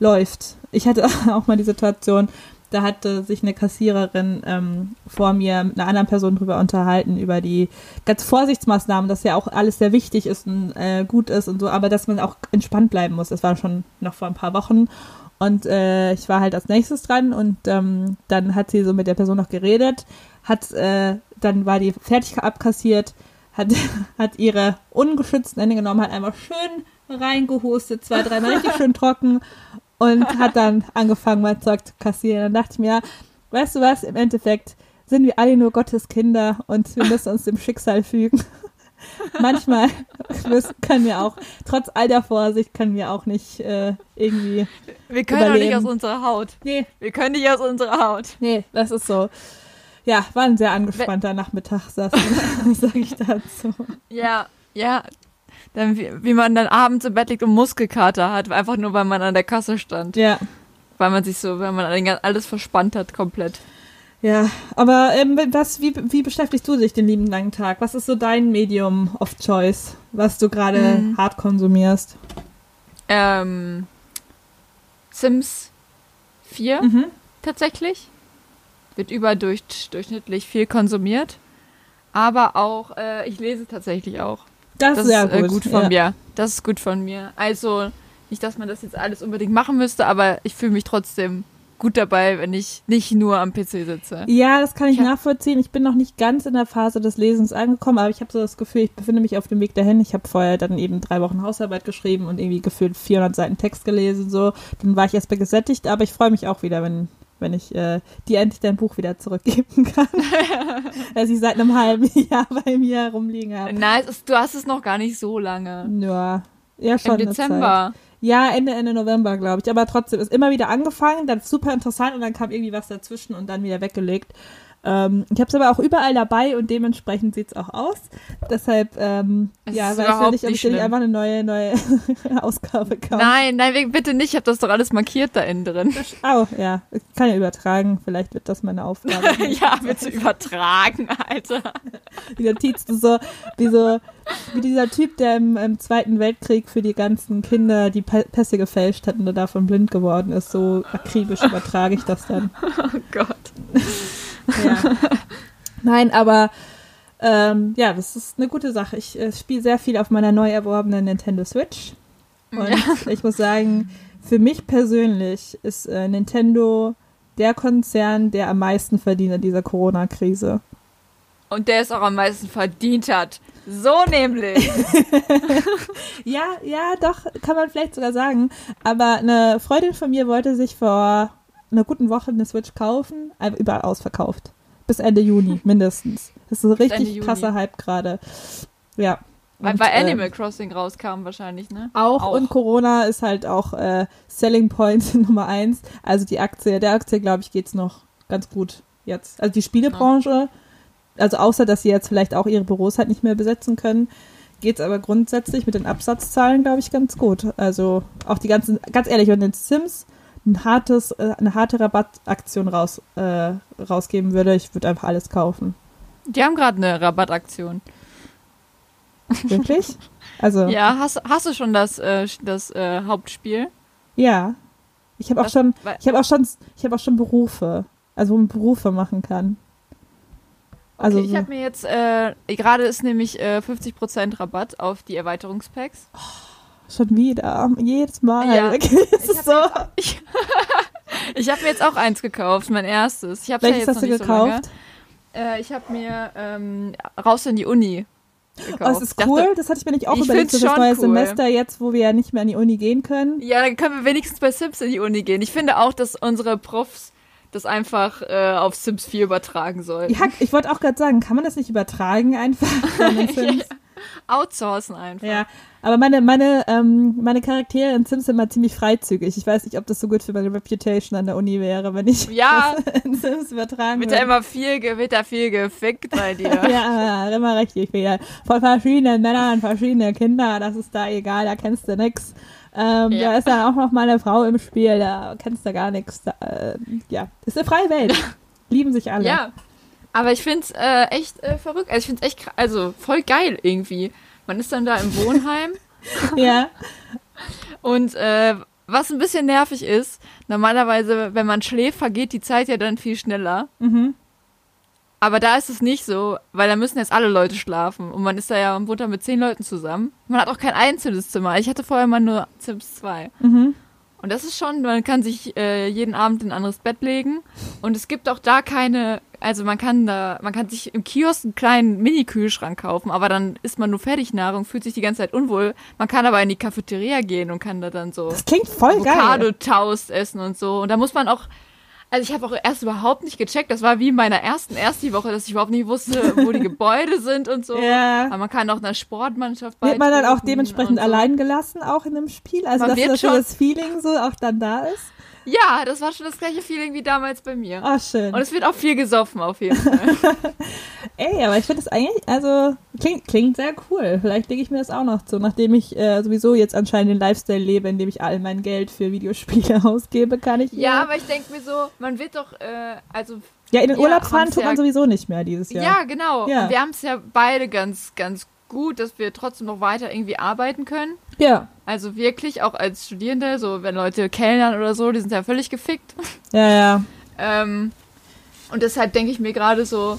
läuft. Ich hatte auch mal die Situation, da hatte sich eine Kassiererin ähm, vor mir mit einer anderen Person drüber unterhalten, über die ganz Vorsichtsmaßnahmen, dass ja auch alles sehr wichtig ist und äh, gut ist und so, aber dass man auch entspannt bleiben muss. Das war schon noch vor ein paar Wochen. Und äh, ich war halt als nächstes dran und ähm, dann hat sie so mit der Person noch geredet, hat, äh, dann war die fertig abkassiert, hat, hat ihre ungeschützten Hände genommen, hat einmal schön reingehustet, zwei, dreimal richtig schön trocken und hat dann angefangen, mein Zeug zu kassieren. Dann dachte ich mir, weißt du was, im Endeffekt sind wir alle nur Gottes Kinder und wir müssen uns dem Schicksal fügen. Manchmal können wir auch, trotz all der Vorsicht, können wir auch nicht äh, irgendwie. Wir können doch nicht Überleben. aus unserer Haut. Nee, Wir können nicht aus unserer Haut. nee, das ist so. Ja, war ein sehr angespannter Nachmittag, sag ich dazu. Ja, ja. Dann, wie, wie man dann abends im Bett liegt und Muskelkater hat, einfach nur weil man an der Kasse stand. Ja, Weil man sich so, weil man alles verspannt hat komplett. ja. Aber ähm, was, wie, wie beschäftigst du dich den lieben langen Tag? Was ist so dein Medium of Choice, was du gerade Mhm. hart konsumierst? Ähm, Sims 4 Mhm. tatsächlich. Wird überdurchschnittlich viel konsumiert. Aber auch, äh, ich lese tatsächlich auch. Das, Das ist äh, gut. gut von ja. mir. Das ist gut von mir. Also, nicht, dass man das jetzt alles unbedingt machen müsste, aber ich fühle mich trotzdem gut dabei, wenn ich nicht nur am PC sitze. Ja, das kann ich Ich nachvollziehen. Ich bin noch nicht ganz in der Phase des Lesens angekommen, aber ich habe so das Gefühl, ich befinde mich auf dem Weg dahin. Ich habe vorher dann eben drei Wochen Hausarbeit geschrieben und irgendwie gefühlt 400 Seiten Text gelesen. So, dann war ich erstmal gesättigt, aber ich freue mich auch wieder, wenn wenn ich äh, dir endlich dein Buch wieder zurückgeben kann, das ich seit einem halben Jahr bei mir rumliegen habe. Nein, ist, du hast es noch gar nicht so lange. Ja, ja schon. Im. Dezember. Ja, Ende, Ende November, glaube ich. Aber trotzdem ist immer wieder angefangen, dann ist super interessant und dann kam irgendwie was dazwischen und dann wieder weggelegt. Ähm, ich habe es aber auch überall dabei und dementsprechend sieht's auch aus. Deshalb, ähm, Es ja, weiß ja nicht, ob ich nicht einfach eine neue, neue Ausgabe kaufe. Nein, nein, bitte nicht. Ich habe das doch alles markiert da innen drin. Oh, ja. Ich kann ja übertragen. Vielleicht wird das meine Aufgabe. ja, bitte übertragen, Alter. Die Notiz so, wie so, wie dieser Typ, der im, im Zweiten Weltkrieg für die ganzen Kinder die Pässe gefälscht hat und davon blind geworden ist. So akribisch übertrage ich das dann. Oh Gott. Ja. Nein, aber ähm, ja, das ist eine gute Sache. Ich äh, spiele sehr viel auf meiner neu erworbenen Nintendo Switch. Und ich muss sagen, für mich persönlich ist äh, Nintendo der Konzern, der am meisten verdient in dieser Corona-Krise. Und der es auch am meisten verdient hat. So nämlich. Ja, ja, doch, kann man vielleicht sogar sagen. Aber eine Freundin von mir wollte sich vor einer guten Woche eine Switch kaufen, überall ausverkauft. Bis Ende Juni mindestens. Das ist ein richtig krasser Hype gerade. Ja. Weil Und, bei äh, Animal Crossing rauskam wahrscheinlich, ne? Auch, Auch. und Corona ist halt auch äh, Selling Point Nummer eins. Also die Aktie, der Aktie, glaube ich, geht's noch ganz gut jetzt. Also die Spielebranche, also außer, dass sie jetzt vielleicht auch ihre Büros halt nicht mehr besetzen können, geht's aber grundsätzlich mit den Absatzzahlen, glaube ich, ganz gut. Also auch die ganzen, ganz ehrlich, wenn den Sims ein hartes, äh, eine harte Rabattaktion raus, äh, rausgeben würde, ich würde einfach alles kaufen. Die haben gerade eine Rabattaktion. Wirklich? Also. Ja, hast, hast du schon das, äh, das äh, Hauptspiel? Ja. Ich habe auch schon, ich habe auch schon, ich habe auch schon Berufe. Also wo man Berufe machen kann. Also okay, ich habe mir jetzt, äh, gerade ist nämlich äh, 50% Rabatt auf die Erweiterungspacks. Schon wieder. Jedes Mal. Ja. es Ich ist so. Ich, ich habe mir jetzt auch eins gekauft, mein erstes. Ich habe ja Welches jetzt hast du nicht so gekauft? Äh, ich habe mir ähm, raus in die Uni gekauft. Oh, es ist Ich dachte, cool. Das hatte ich mir nicht auch überlegt für das neue cool. Semester jetzt, wo wir ja nicht mehr an die Uni gehen können. Ja, dann können wir wenigstens bei Sims in die Uni gehen. Ich finde auch, dass unsere Profs das einfach äh, auf Sims 4 übertragen sollen. Ja, ich wollte auch gerade sagen, kann man das nicht übertragen einfach Sims? Outsourcen einfach. Ja, aber meine, meine, ähm, meine Charaktere in Sims sind immer ziemlich freizügig. Ich weiß nicht, ob das so gut für meine Reputation an der Uni wäre, wenn ich Ja. das in Sims übertragen Wird da würde. immer viel, wird da viel gefickt bei dir. Ja, immer richtig viel. Von verschiedenen Männern, verschiedene Kinder, das ist da egal, da kennst du nix. Ähm, Ja. Da ist dann auch noch mal eine Frau im Spiel, da kennst du gar nichts. Äh, ja, ist eine freie Welt. Lieben sich alle. Ja. Aber ich find's äh, echt äh, verrückt. Also ich find's echt, kra- also voll geil irgendwie. Man ist dann da im Wohnheim ja. und äh, was ein bisschen nervig ist, normalerweise, wenn man schläft, vergeht die Zeit ja dann viel schneller. Mhm. Aber da ist es nicht so, weil da müssen jetzt alle Leute schlafen. Und man ist da ja am Wohnheim mit zehn Leuten zusammen. Man hat auch kein einzelnes Zimmer. Ich hatte vorher mal nur Sims 2. Mhm. Und das ist schon, man kann sich äh, jeden Abend in ein anderes Bett legen. Und es gibt auch da keine, also man kann da, man kann sich im Kiosk einen kleinen Mini-Kühlschrank kaufen, aber dann isst man nur Fertignahrung, fühlt sich die ganze Zeit unwohl. Man kann aber in die Cafeteria gehen und kann da dann so Das klingt voll geil. Avocado-Toast essen und so. Und da muss man auch, also ich habe auch erst überhaupt nicht gecheckt, das war wie in meiner ersten Ersti-Woche, dass ich überhaupt nicht wusste, wo die Gebäude sind und so. Ja. Aber man kann auch einer Sportmannschaft Wird man dann auch dementsprechend allein gelassen, auch in dem Spiel? Also, Man dass wird das, so schon- das Feeling so auch dann da ist? Ja, das war schon das gleiche Feeling wie damals bei mir. Oh, schön. Und es wird auch viel gesoffen auf jeden Fall. Ey, aber ich finde das eigentlich, also, klingt, klingt sehr cool. Vielleicht lege ich mir das auch noch zu, nachdem ich äh, sowieso jetzt anscheinend den Lifestyle lebe, in dem ich all mein Geld für Videospiele ausgebe, kann ich ja, aber ich denke mir so, man wird doch, äh, also Ja, in den Ja, Urlaub fahren tut man ja- sowieso nicht mehr dieses ja, Jahr. genau. Ja. Wir haben es ja beide ganz, ganz gut, dass wir trotzdem noch weiter irgendwie arbeiten können. Ja. Also wirklich, auch als Studierende, so wenn Leute kellnern oder so, die sind ja völlig gefickt. Ja, ja. Ähm, und deshalb denke ich mir gerade so,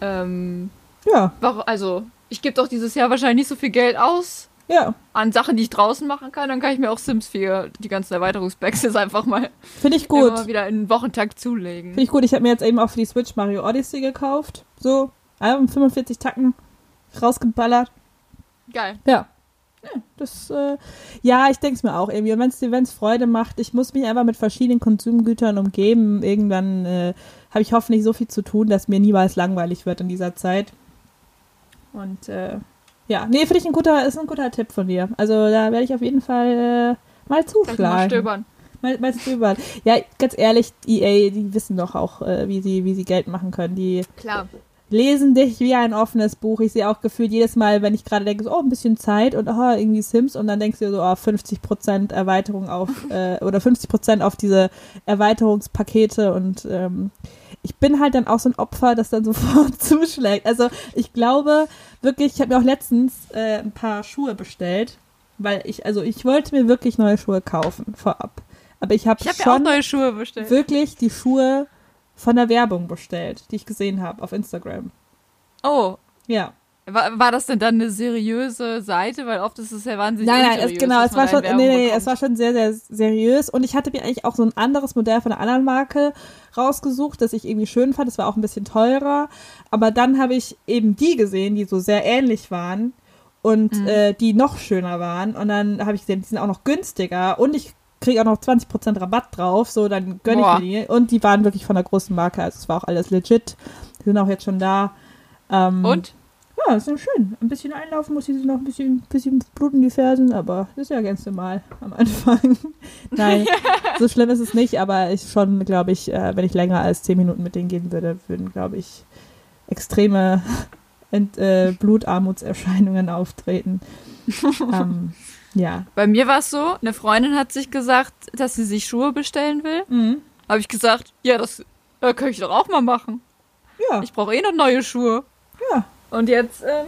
ähm, Ja, warum, also ich gebe doch dieses Jahr wahrscheinlich nicht so viel Geld aus ja. an Sachen, die ich draußen machen kann, dann kann ich mir auch Sims 4, die ganzen Erweiterungspacks jetzt einfach mal, Finde ich einfach gut. mal wieder in den Wochentakt zulegen. Finde ich gut. Ich habe mir jetzt eben auch für die Switch Mario Odyssey gekauft. So, also 45 Tacken rausgeballert. Geil. Ja. Ja, Das, äh, ja, ich denke es mir auch irgendwie. Und wenn es dir wenn's Freude macht, ich muss mich einfach mit verschiedenen Konsumgütern umgeben. Irgendwann äh, habe ich hoffentlich so viel zu tun, dass mir niemals langweilig wird in dieser Zeit. Und äh, ja, nee, finde ich ein guter, ist ein guter Tipp von dir. Also da werde ich auf jeden Fall äh, mal Vielleicht mal zuschlagen. stöbern. Mal, mal stöbern. Ja, ganz ehrlich, EA, die wissen doch auch, äh, wie sie, wie sie Geld machen können. Die Klar. Lesen dich wie ein offenes Buch. Ich sehe auch gefühlt jedes Mal, wenn ich gerade denke, so, oh, ein bisschen Zeit und oh, irgendwie Sims und dann denkst du dir so, oh, 50% Erweiterung auf, äh, oder 50% auf diese Erweiterungspakete und ähm, ich bin halt dann auch so ein Opfer, das dann sofort zuschlägt. Also ich glaube wirklich, ich habe mir auch letztens äh, ein paar Schuhe bestellt, weil ich, also ich wollte mir wirklich neue Schuhe kaufen vorab. Aber ich habe Ich habe ja auch schon neue Schuhe bestellt. wirklich die Schuhe von der Werbung bestellt, die ich gesehen habe auf Instagram. Oh. Ja. War, war das denn dann eine seriöse Seite? Weil oft ist es ja wahnsinnig Nein, nein, es, genau, es war schon, nee, nee, bekommt. es war schon sehr, sehr seriös und ich hatte mir eigentlich auch so ein anderes Modell von einer anderen Marke rausgesucht, das ich irgendwie schön fand. Das war auch ein bisschen teurer, aber dann habe ich eben die gesehen, die so sehr ähnlich waren und Mhm. äh, die noch schöner waren und dann habe ich gesehen, die sind auch noch günstiger und ich kriege auch noch 20% Rabatt drauf, so dann gönne ich mir die und die waren wirklich von der großen Marke, also es war auch alles legit. Die sind auch jetzt schon da. Ähm, Und? ja, ist ja schön. Ein bisschen einlaufen muss sie noch ein bisschen, bisschen bluten die Fersen, aber das ist ja ganz normal am Anfang. Nein, so schlimm ist es nicht, aber ich schon, glaube ich, äh, wenn ich länger als zehn Minuten mit denen gehen würde, würden, glaube ich, extreme Ent, äh, Blutarmutserscheinungen auftreten. ähm, ja. Bei mir war es so, eine Freundin hat sich gesagt, dass sie sich Schuhe bestellen will. Mhm. Habe ich gesagt, ja, das äh, kann ich doch auch mal machen. Ja, Ich brauche eh noch neue Schuhe. ja. Und jetzt ähm,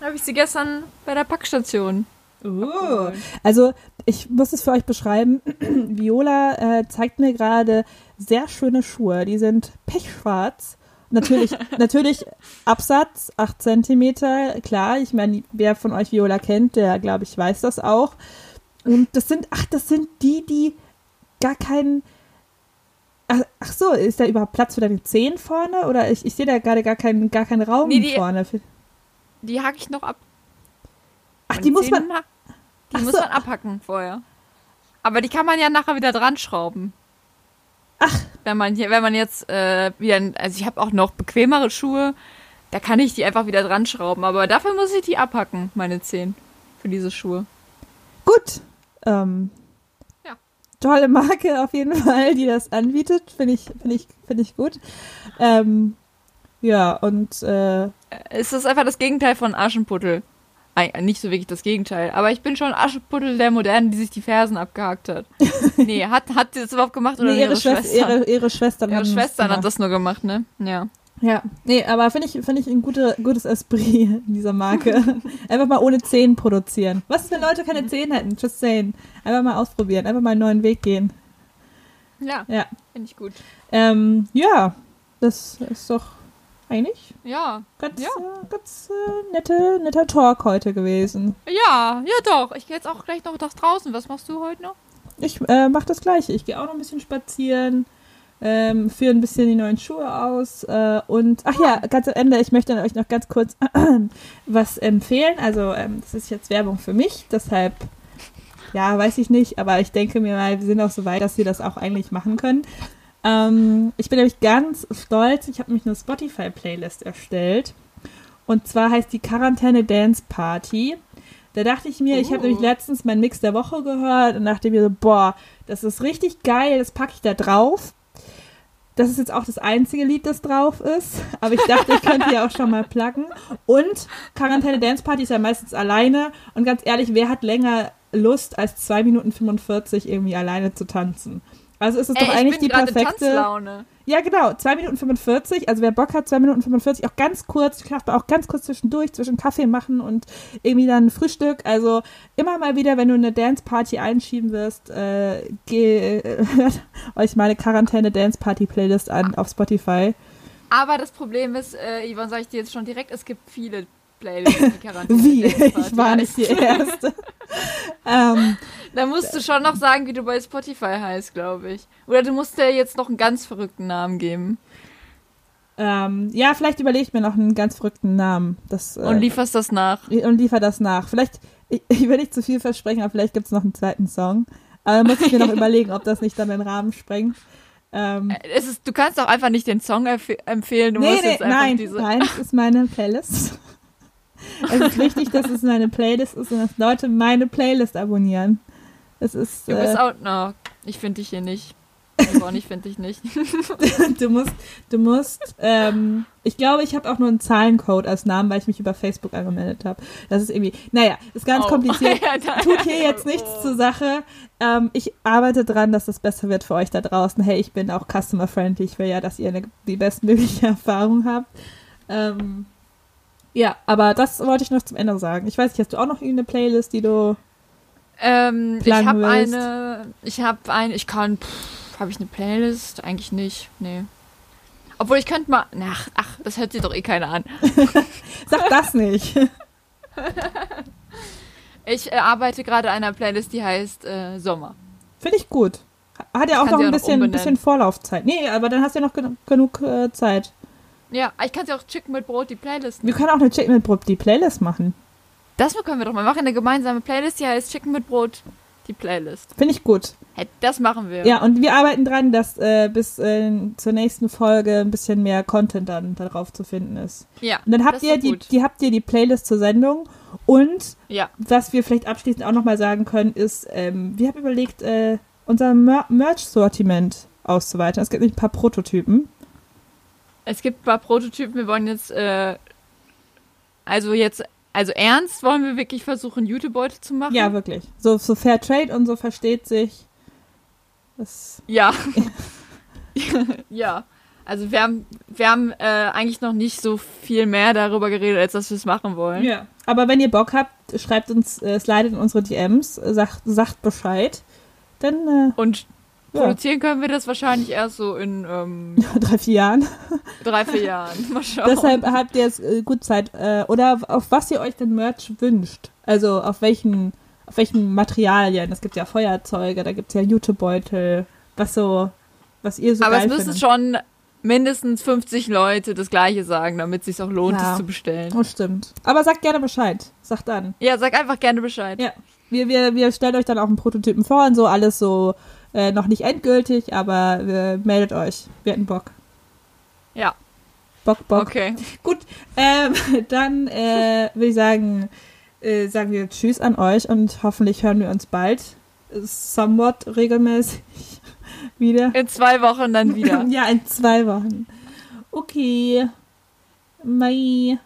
Habe ich sie gestern bei der Packstation. Uh, also ich muss es für euch beschreiben. Viola äh, zeigt mir gerade sehr schöne Schuhe. Die sind pechschwarz. Natürlich, natürlich Absatz, 8 Zentimeter, klar. Ich meine, wer von euch Viola kennt, der, glaube ich, weiß das auch. Und das sind, ach, das sind die, die gar keinen. Ach, ach so, ist da überhaupt Platz für deine Zehen vorne? Oder ich, ich sehe da gerade gar keinen, gar keinen Raum Nee, die- vorne. Die hacke ich noch ab. Ach, Meine die muss man. Zähne ha- Die muss so. man abhacken vorher. Aber die kann man ja nachher wieder dran schrauben. Ach. Wenn man hier, wenn man jetzt äh, wieder, also ich habe auch noch bequemere Schuhe, da kann ich die einfach wieder dran schrauben. Aber dafür muss ich die abhacken, meine Zehen. Für diese Schuhe. Gut. Ähm, Ja. Tolle Marke auf jeden Fall, die das anbietet. Finde ich, finde ich, finde ich gut. Ähm, ja, und äh, Es ist einfach das Gegenteil von Aschenputtel. Nicht so wirklich das Gegenteil, aber ich bin schon Aschenputtel der Modernen, die sich die Fersen abgehakt hat. nee, hat, hat sie das überhaupt gemacht oder nee, ihre, ihre, Schwester, Schwestern? ihre, ihre Schwestern ihre das Schwestern hat das nur gemacht, ne? Ja. Ja, nee, aber finde ich, finde ich ein gute, gutes Esprit in dieser Marke. Einfach mal ohne Zehen produzieren. Was ist, wenn Leute keine Zehen hätten? Just saying. Einfach mal ausprobieren, einfach mal einen neuen Weg gehen. Ja, Ja, finde ich gut. ähm, ja, das ist doch eigentlich Ja. ganz, Ja. äh, ganz äh, nette, netter Talk heute gewesen. Ja, ja doch. Ich gehe jetzt auch gleich noch nach draußen. Was machst du heute noch? Ich äh, mache das Gleiche. Ich gehe auch noch ein bisschen spazieren, ähm, führe ein bisschen die neuen Schuhe aus äh, und ach ja, ganz am Ende, ich möchte euch noch ganz kurz was empfehlen. Also ähm, das ist jetzt Werbung für mich, deshalb ja, weiß ich nicht, aber ich denke mir mal, wir sind auch so weit, dass wir das auch eigentlich machen können. Ähm, ich bin nämlich ganz stolz, ich habe nämlich eine Spotify-Playlist erstellt. Und zwar heißt die Quarantäne Dance Party. Da dachte ich mir, ich habe Oh. nämlich letztens meinen Mix der Woche gehört und dachte mir so, boah, das ist richtig geil, das packe ich da drauf. Das ist jetzt auch das einzige Lied, das drauf ist. Aber ich dachte, ich könnte ja auch schon mal pluggen. Und Quarantäne Dance Party ist ja meistens alleine. Und ganz ehrlich, wer hat länger Lust, als 2 Minuten 45 irgendwie alleine zu tanzen? Also ist es Ey, doch ich eigentlich die perfekte. Tanzlaune. Ja, genau, 2 Minuten 45. Also wer Bock hat, 2 Minuten 45, auch ganz kurz, klappt auch ganz kurz zwischendurch, zwischen Kaffee machen und irgendwie dann Frühstück. Also immer mal wieder, wenn du eine Dance-Party einschieben wirst, äh, geh, äh, hört euch meine Quarantäne-Dance-Party-Playlist an auf Spotify. Aber das Problem ist, äh, Yvonne, sage ich dir jetzt schon direkt, es gibt viele Playlists, die Quarantäne Wie? Ich war nicht die. Erste. ähm, Da musst du schon noch sagen, wie du bei Spotify heißt, glaube ich. Oder du musst dir jetzt noch einen ganz verrückten Namen geben. ähm, ja, vielleicht überlege ich mir noch einen ganz verrückten Namen. Das, äh, Und lieferst das nach. und liefer das nach. Vielleicht, ich, ich will nicht zu viel versprechen, aber vielleicht gibt es noch einen zweiten Song. Aber dann muss ich mir noch überlegen, ob das nicht dann den Rahmen sprengt. Ähm, Äh, Es ist, du kannst auch einfach nicht den Song empf empfehlen, du nee, musst nee, jetzt einfach nein, diese. nein, es ist meine Playlist. es ist wichtig, dass es meine Playlist ist und dass Leute meine Playlist abonnieren. Es ist, Du bist äh, auch. No, ich finde dich hier nicht. Yvonne, ich finde dich nicht. du musst, du musst, ähm, ich glaube, ich habe auch nur einen Zahlencode als Namen, weil ich mich über Facebook angemeldet habe. Das ist irgendwie, naja, ist ganz Oh. kompliziert. Ja, Tut hier jetzt nichts zur Sache. Ähm, ich arbeite dran, dass es besser wird für euch da draußen. Hey, ich bin auch customer-friendly. Ich will ja, dass ihr eine, die bestmögliche Erfahrung habt. Ähm, ja, aber das wollte ich noch zum Ende sagen. Ich weiß nicht, hast du auch noch irgendeine Playlist, die du. Ähm, ich habe eine. Ich habe eine. Ich kann. Habe ich eine Playlist? Eigentlich nicht. Nee. Obwohl ich könnte mal. Ach, ach, das hört sich doch eh keiner an. Sag das nicht. Ich äh, arbeite gerade an einer Playlist, die heißt äh, Sommer. Finde ich gut. Hat ja auch noch ein auch noch bisschen, umbenennen. bisschen Vorlaufzeit. Nee, aber dann hast du ja noch gen genug äh, Zeit. Ja, ich kann sie auch Chicken mit Brot, die Playlist. Wir können auch eine Chicken mit Brot die Playlist machen. Das können wir doch mal. Machen eine gemeinsame Playlist, die heißt Chicken mit Brot, die Playlist. Finde ich gut. Hey, das machen wir. Ja, und wir arbeiten dran, dass äh, bis äh, zur nächsten Folge ein bisschen mehr Content dann darauf zu finden ist. Ja. Und dann habt das ihr die, gut. die habt ihr die Playlist zur Sendung und Ja. was wir vielleicht abschließend auch nochmal sagen können, ist, ähm, wir haben überlegt, äh, unser Mer Merch-Sortiment auszuweiten. Es gibt nämlich ein paar Prototypen. Es gibt ein paar Prototypen. Wir wollen jetzt, äh, also jetzt, also ernst wollen wir wirklich versuchen, Jutebeutel zu machen. Ja, wirklich. So, so Fair Trade und so versteht sich. Das, Ja. ja. Also wir haben, wir haben äh, eigentlich noch nicht so viel mehr darüber geredet, als dass wir es machen wollen. Ja. Aber wenn ihr Bock habt, schreibt uns, äh, slidet in unsere DMs, sagt, sagt Bescheid. Dann äh, Und Ja. produzieren können wir das wahrscheinlich erst so in ähm, drei, vier Jahren. drei, vier Jahren. Mal schauen. Deshalb habt ihr jetzt äh, gut Zeit. Äh, oder auf was ihr euch denn Merch wünscht. Also auf welchen, auf welchen Materialien. Es gibt ja Feuerzeuge, da gibt es ja Jutebeutel, was so, was ihr so Aber es müssen findet. schon mindestens 50 Leute das gleiche sagen, damit es sich auch lohnt, Ja. es zu bestellen. Oh, stimmt. Aber sagt gerne Bescheid. Sagt dann. Ja, sag einfach gerne Bescheid. Ja. Wir, wir, wir stellen euch dann auch einen Prototypen vor und so, alles so äh, noch nicht endgültig, aber äh, meldet euch. Wir hätten Bock. Ja. Bock, Bock. Okay. Gut, ähm, dann äh, würde ich sagen, äh, sagen wir Tschüss an euch und hoffentlich hören wir uns bald somewhat regelmäßig wieder. In zwei Wochen dann wieder. ja, in zwei Wochen. Okay. Bye.